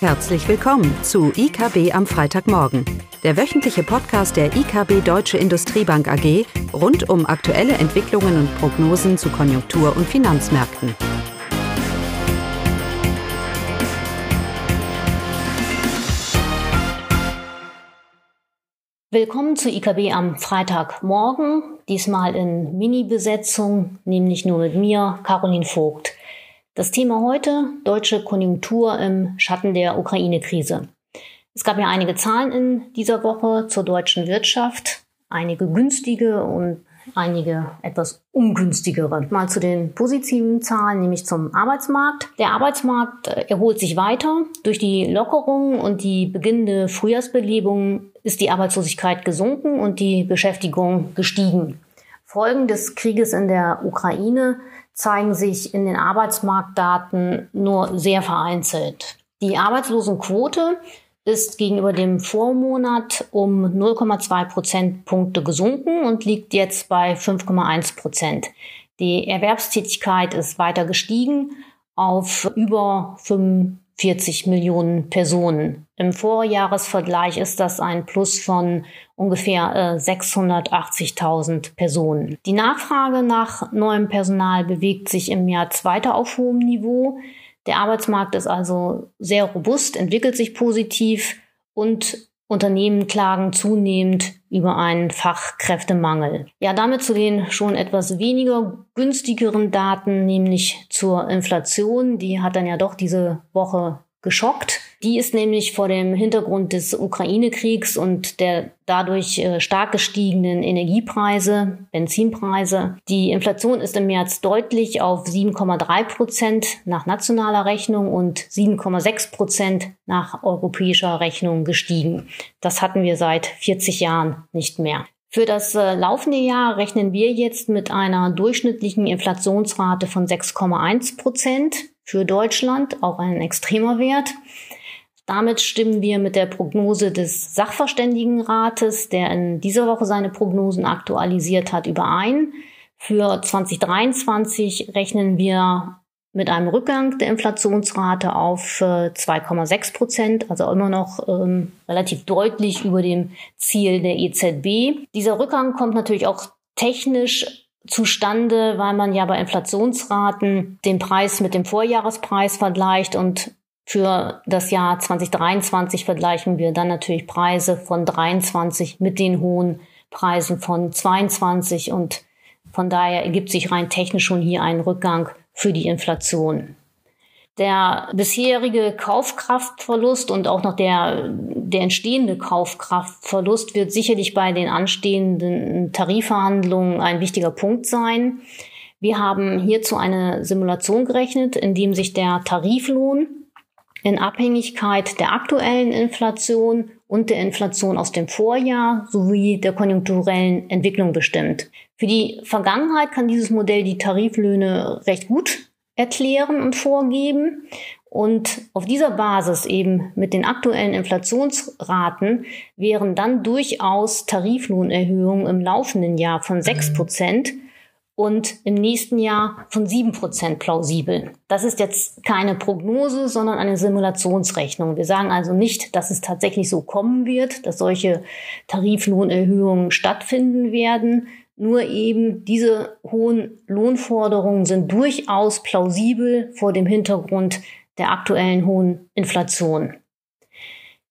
Herzlich willkommen zu IKB am Freitagmorgen, der wöchentliche Podcast der IKB Deutsche Industriebank AG rund um aktuelle Entwicklungen und Prognosen zu Konjunktur- und Finanzmärkten. Willkommen zu IKB am Freitagmorgen, diesmal in Mini-Besetzung, nämlich nur mit mir, Caroline Vogt. Das Thema heute, deutsche Konjunktur im Schatten der Ukraine-Krise. Es gab ja einige Zahlen in dieser Woche zur deutschen Wirtschaft, einige günstige und einige etwas ungünstigere. Mal zu den positiven Zahlen, nämlich zum Arbeitsmarkt. Der Arbeitsmarkt äh, erholt sich weiter. Durch die Lockerung und die beginnende Frühjahrsbelebung ist die Arbeitslosigkeit gesunken und die Beschäftigung gestiegen. Folgen des Krieges in der Ukraine zeigen sich in den Arbeitsmarktdaten nur sehr vereinzelt. Die Arbeitslosenquote ist gegenüber dem Vormonat um 0,2 Prozentpunkte gesunken und liegt jetzt bei 5,1 Prozent. Die Erwerbstätigkeit ist weiter gestiegen auf über 45 Millionen Personen. Im Vorjahresvergleich ist das ein Plus von ungefähr äh, 680.000 Personen. Die Nachfrage nach neuem Personal bewegt sich im Jahr zweiter auf hohem Niveau. Der Arbeitsmarkt ist also sehr robust, entwickelt sich positiv und Unternehmen klagen zunehmend über einen Fachkräftemangel. Ja, damit zu den schon etwas weniger günstigeren Daten, nämlich zur Inflation. Die hat dann ja doch diese Woche geschockt. Die ist nämlich vor dem Hintergrund des Ukraine-Kriegs und der dadurch äh, stark gestiegenen Energiepreise, Benzinpreise. Die Inflation ist im März deutlich auf 7,3 Prozent nach nationaler Rechnung und 7,6 Prozent nach europäischer Rechnung gestiegen. Das hatten wir seit 40 Jahren nicht mehr. Für das äh, laufende Jahr rechnen wir jetzt mit einer durchschnittlichen Inflationsrate von 6,1 Prozent für Deutschland, auch ein extremer Wert. Damit stimmen wir mit der Prognose des Sachverständigenrates, der in dieser Woche seine Prognosen aktualisiert hat, überein. Für 2023 rechnen wir mit einem Rückgang der Inflationsrate auf 2,6 äh, Prozent, also immer noch ähm, relativ deutlich über dem Ziel der EZB. Dieser Rückgang kommt natürlich auch technisch zustande, weil man ja bei Inflationsraten den Preis mit dem Vorjahrespreis vergleicht und für das Jahr 2023 vergleichen wir dann natürlich Preise von 23 mit den hohen Preisen von 22 und von daher ergibt sich rein technisch schon hier ein Rückgang für die Inflation. Der bisherige Kaufkraftverlust und auch noch der, der entstehende Kaufkraftverlust wird sicherlich bei den anstehenden Tarifverhandlungen ein wichtiger Punkt sein. Wir haben hierzu eine Simulation gerechnet, in dem sich der Tariflohn in Abhängigkeit der aktuellen Inflation und der Inflation aus dem Vorjahr sowie der konjunkturellen Entwicklung bestimmt. Für die Vergangenheit kann dieses Modell die Tariflöhne recht gut erklären und vorgeben. Und auf dieser Basis eben mit den aktuellen Inflationsraten wären dann durchaus Tariflohnerhöhungen im laufenden Jahr von sechs Prozent und im nächsten Jahr von sieben Prozent plausibel. Das ist jetzt keine Prognose, sondern eine Simulationsrechnung. Wir sagen also nicht, dass es tatsächlich so kommen wird, dass solche Tariflohnerhöhungen stattfinden werden, nur eben diese hohen Lohnforderungen sind durchaus plausibel vor dem Hintergrund der aktuellen hohen Inflation.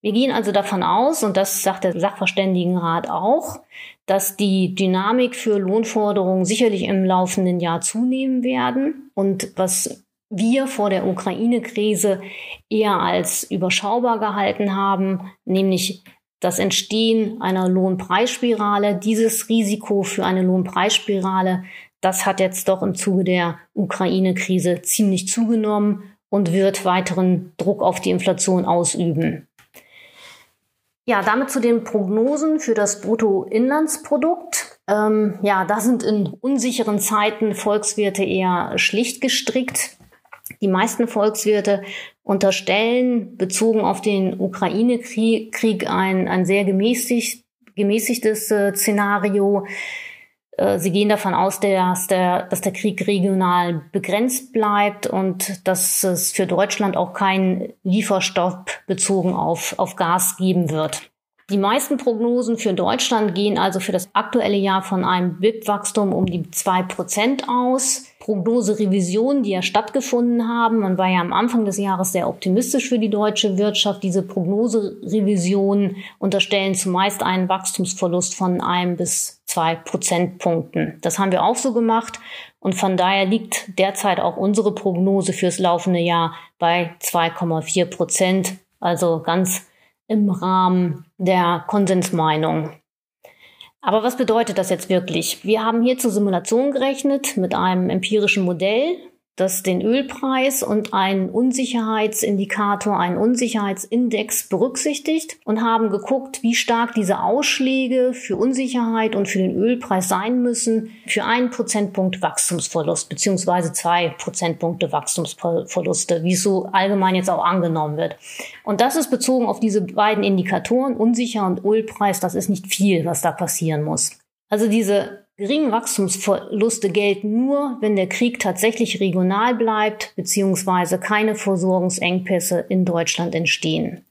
Wir gehen also davon aus, und das sagt der Sachverständigenrat auch, dass die Dynamik für Lohnforderungen sicherlich im laufenden Jahr zunehmen werden. Und was wir vor der Ukraine-Krise eher als überschaubar gehalten haben, nämlich das Entstehen einer Lohnpreisspirale, dieses Risiko für eine Lohnpreisspirale, das hat jetzt doch im Zuge der Ukraine-Krise ziemlich zugenommen und wird weiteren Druck auf die Inflation ausüben. Ja, damit zu den Prognosen für das Bruttoinlandsprodukt. Ähm, ja, da sind in unsicheren Zeiten Volkswirte eher schlicht gestrickt. Die meisten Volkswirte unterstellen, bezogen auf den Ukraine-Krieg, ein, ein sehr gemäßigt, gemäßigtes äh, Szenario. Äh, sie gehen davon aus, dass der, dass der Krieg regional begrenzt bleibt und dass es für Deutschland auch keinen Lieferstopp bezogen auf, auf Gas geben wird. Die meisten Prognosen für Deutschland gehen also für das aktuelle Jahr von einem BIP-Wachstum um die zwei Prozent aus. Prognoserevisionen, die ja stattgefunden haben, man war ja am Anfang des Jahres sehr optimistisch für die deutsche Wirtschaft. Diese Prognoserevisionen unterstellen zumeist einen Wachstumsverlust von einem bis zwei Prozentpunkten. Das haben wir auch so gemacht und von daher liegt derzeit auch unsere Prognose fürs laufende Jahr bei 2,4 Prozent, also ganz im Rahmen der Konsensmeinung. Aber was bedeutet das jetzt wirklich? Wir haben hier zur Simulation gerechnet mit einem empirischen Modell, das den Ölpreis und einen Unsicherheitsindikator, einen Unsicherheitsindex berücksichtigt und haben geguckt, wie stark diese Ausschläge für Unsicherheit und für den Ölpreis sein müssen für einen Prozentpunkt Wachstumsverlust beziehungsweise zwei Prozentpunkte Wachstumsverluste, wie es so allgemein jetzt auch angenommen wird. Und das ist bezogen auf diese beiden Indikatoren, Unsicher und Ölpreis, das ist nicht viel, was da passieren muss. Also diese Geringe Wachstumsverluste gelten nur, wenn der Krieg tatsächlich regional bleibt bzw. keine Versorgungsengpässe in Deutschland entstehen.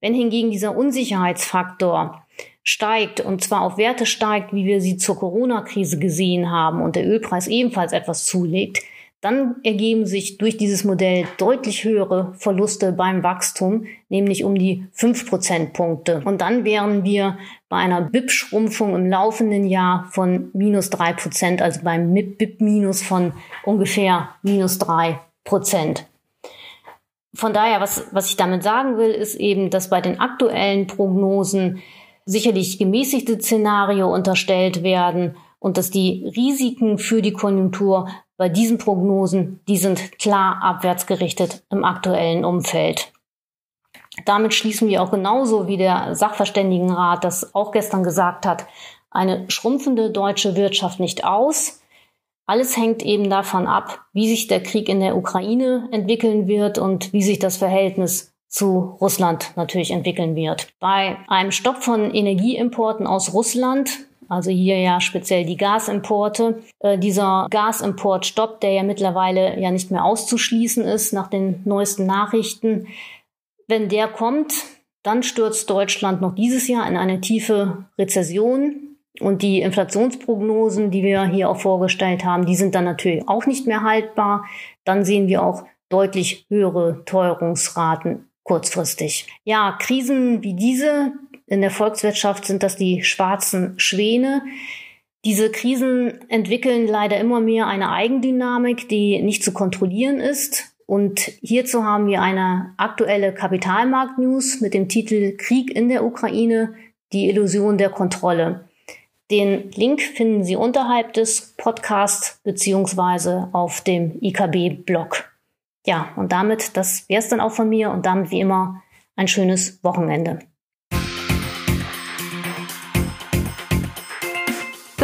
Wenn hingegen dieser Unsicherheitsfaktor steigt und zwar auf Werte steigt, wie wir sie zur Corona-Krise gesehen haben und der Ölpreis ebenfalls etwas zulegt, dann ergeben sich durch dieses Modell deutlich höhere Verluste beim Wachstum, nämlich um die fünf Prozentpunkte. Und dann wären wir bei einer BIP-Schrumpfung im laufenden Jahr von minus drei Prozent, also beim BIP-Minus von ungefähr minus drei Prozent. Von daher, was, was ich damit sagen will, ist eben, dass bei den aktuellen Prognosen sicherlich gemäßigte Szenario unterstellt werden und dass die Risiken für die Konjunktur bei diesen Prognosen, die sind klar abwärts gerichtet im aktuellen Umfeld. Damit schließen wir auch genauso wie der Sachverständigenrat das auch gestern gesagt hat, eine schrumpfende deutsche Wirtschaft nicht aus. Alles hängt eben davon ab, wie sich der Krieg in der Ukraine entwickeln wird und wie sich das Verhältnis zu Russland natürlich entwickeln wird. Bei einem Stopp von Energieimporten aus Russland also hier ja speziell die Gasimporte. Äh, dieser Gasimportstopp, der ja mittlerweile ja nicht mehr auszuschließen ist nach den neuesten Nachrichten, wenn der kommt, dann stürzt Deutschland noch dieses Jahr in eine tiefe Rezession. Und die Inflationsprognosen, die wir hier auch vorgestellt haben, die sind dann natürlich auch nicht mehr haltbar. Dann sehen wir auch deutlich höhere Teuerungsraten kurzfristig. Ja, Krisen wie diese, in der Volkswirtschaft sind das die schwarzen Schwäne. Diese Krisen entwickeln leider immer mehr eine Eigendynamik, die nicht zu kontrollieren ist. Und hierzu haben wir eine aktuelle Kapitalmarkt-News mit dem Titel Krieg in der Ukraine, die Illusion der Kontrolle. Den Link finden Sie unterhalb des Podcasts beziehungsweise auf dem IKB-Blog. Ja, und damit, das wäre es dann auch von mir und damit wie immer ein schönes Wochenende.